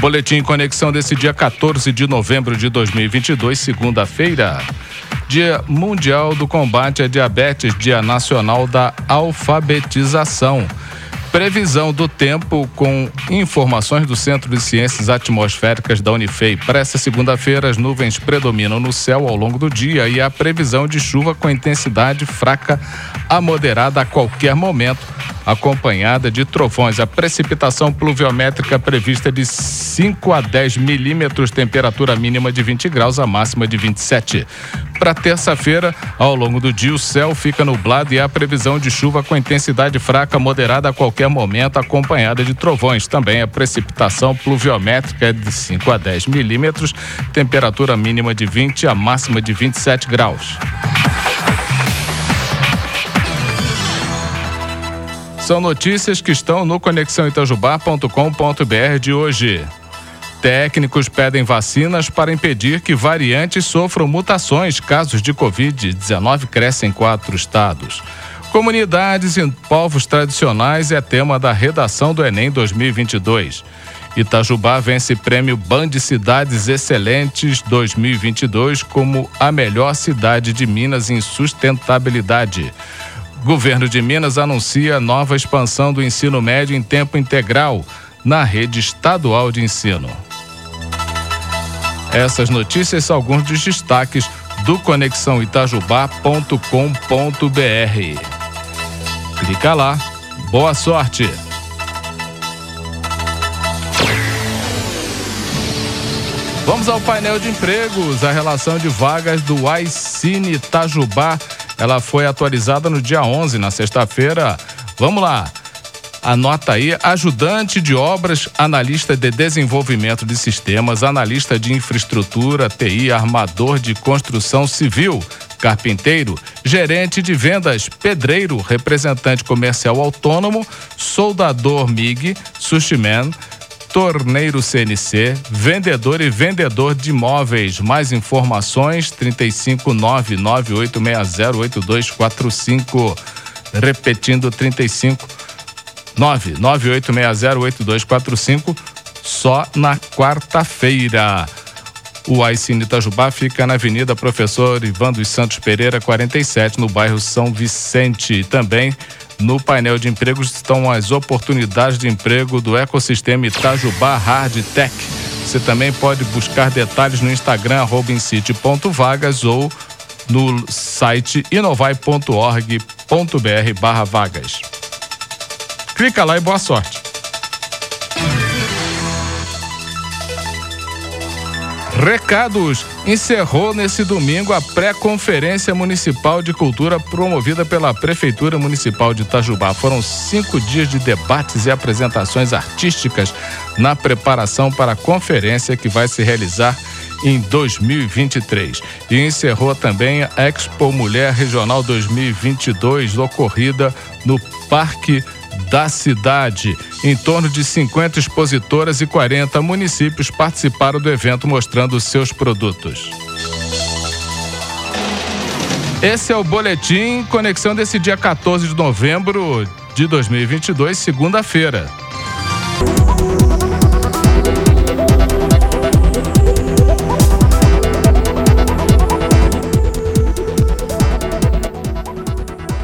Boletim Conexão desse dia 14 de novembro de 2022, segunda-feira. Dia Mundial do Combate à Diabetes, Dia Nacional da Alfabetização. Previsão do tempo com informações do Centro de Ciências Atmosféricas da Unifei. Para esta segunda-feira, as nuvens predominam no céu ao longo do dia e a previsão de chuva com intensidade fraca a moderada a qualquer momento, acompanhada de trovões. A precipitação pluviométrica prevista de 5 a 10 milímetros, temperatura mínima de 20 graus, a máxima de 27. Para terça-feira, ao longo do dia, o céu fica nublado e há previsão de chuva com intensidade fraca moderada a qualquer momento, acompanhada de trovões. Também a precipitação pluviométrica é de 5 a 10 milímetros, temperatura mínima de 20 a máxima de 27 graus. São notícias que estão no conexãoitajubá.com.br de hoje. Técnicos pedem vacinas para impedir que variantes sofram mutações. Casos de Covid-19 crescem em quatro estados. Comunidades e povos tradicionais é tema da redação do Enem 2022. Itajubá vence prêmio Band Cidades Excelentes 2022 como a melhor cidade de Minas em sustentabilidade. Governo de Minas anuncia nova expansão do ensino médio em tempo integral na rede estadual de ensino. Essas notícias são alguns dos destaques do conexãoitajubá.com.br. Clica lá. Boa sorte! Vamos ao painel de empregos. A relação de vagas do iCine Itajubá, ela foi atualizada no dia 11, na sexta-feira. Vamos lá. Anota aí, ajudante de obras, analista de desenvolvimento de sistemas, analista de infraestrutura, TI, armador de construção civil, carpinteiro, gerente de vendas, pedreiro, representante comercial autônomo, soldador MIG, sushi man, torneiro CNC, vendedor e vendedor de imóveis. Mais informações 35998608245. Repetindo 35 998608245 só na quarta-feira. O Aicine Itajubá fica na Avenida Professor Ivan dos Santos Pereira, 47, no bairro São Vicente. Também no painel de empregos estão as oportunidades de emprego do ecossistema Itajubá Hard Tech. Você também pode buscar detalhes no Instagram, vagas ou no site inovai.org.br barra vagas. Clica lá e boa sorte. Recados. Encerrou nesse domingo a pré-conferência municipal de cultura promovida pela Prefeitura Municipal de Itajubá. Foram cinco dias de debates e apresentações artísticas na preparação para a conferência que vai se realizar em 2023. E encerrou também a Expo Mulher Regional 2022, ocorrida no Parque da cidade. Em torno de 50 expositoras e 40 municípios participaram do evento mostrando seus produtos. Esse é o boletim Conexão desse dia 14 de novembro de 2022, segunda-feira.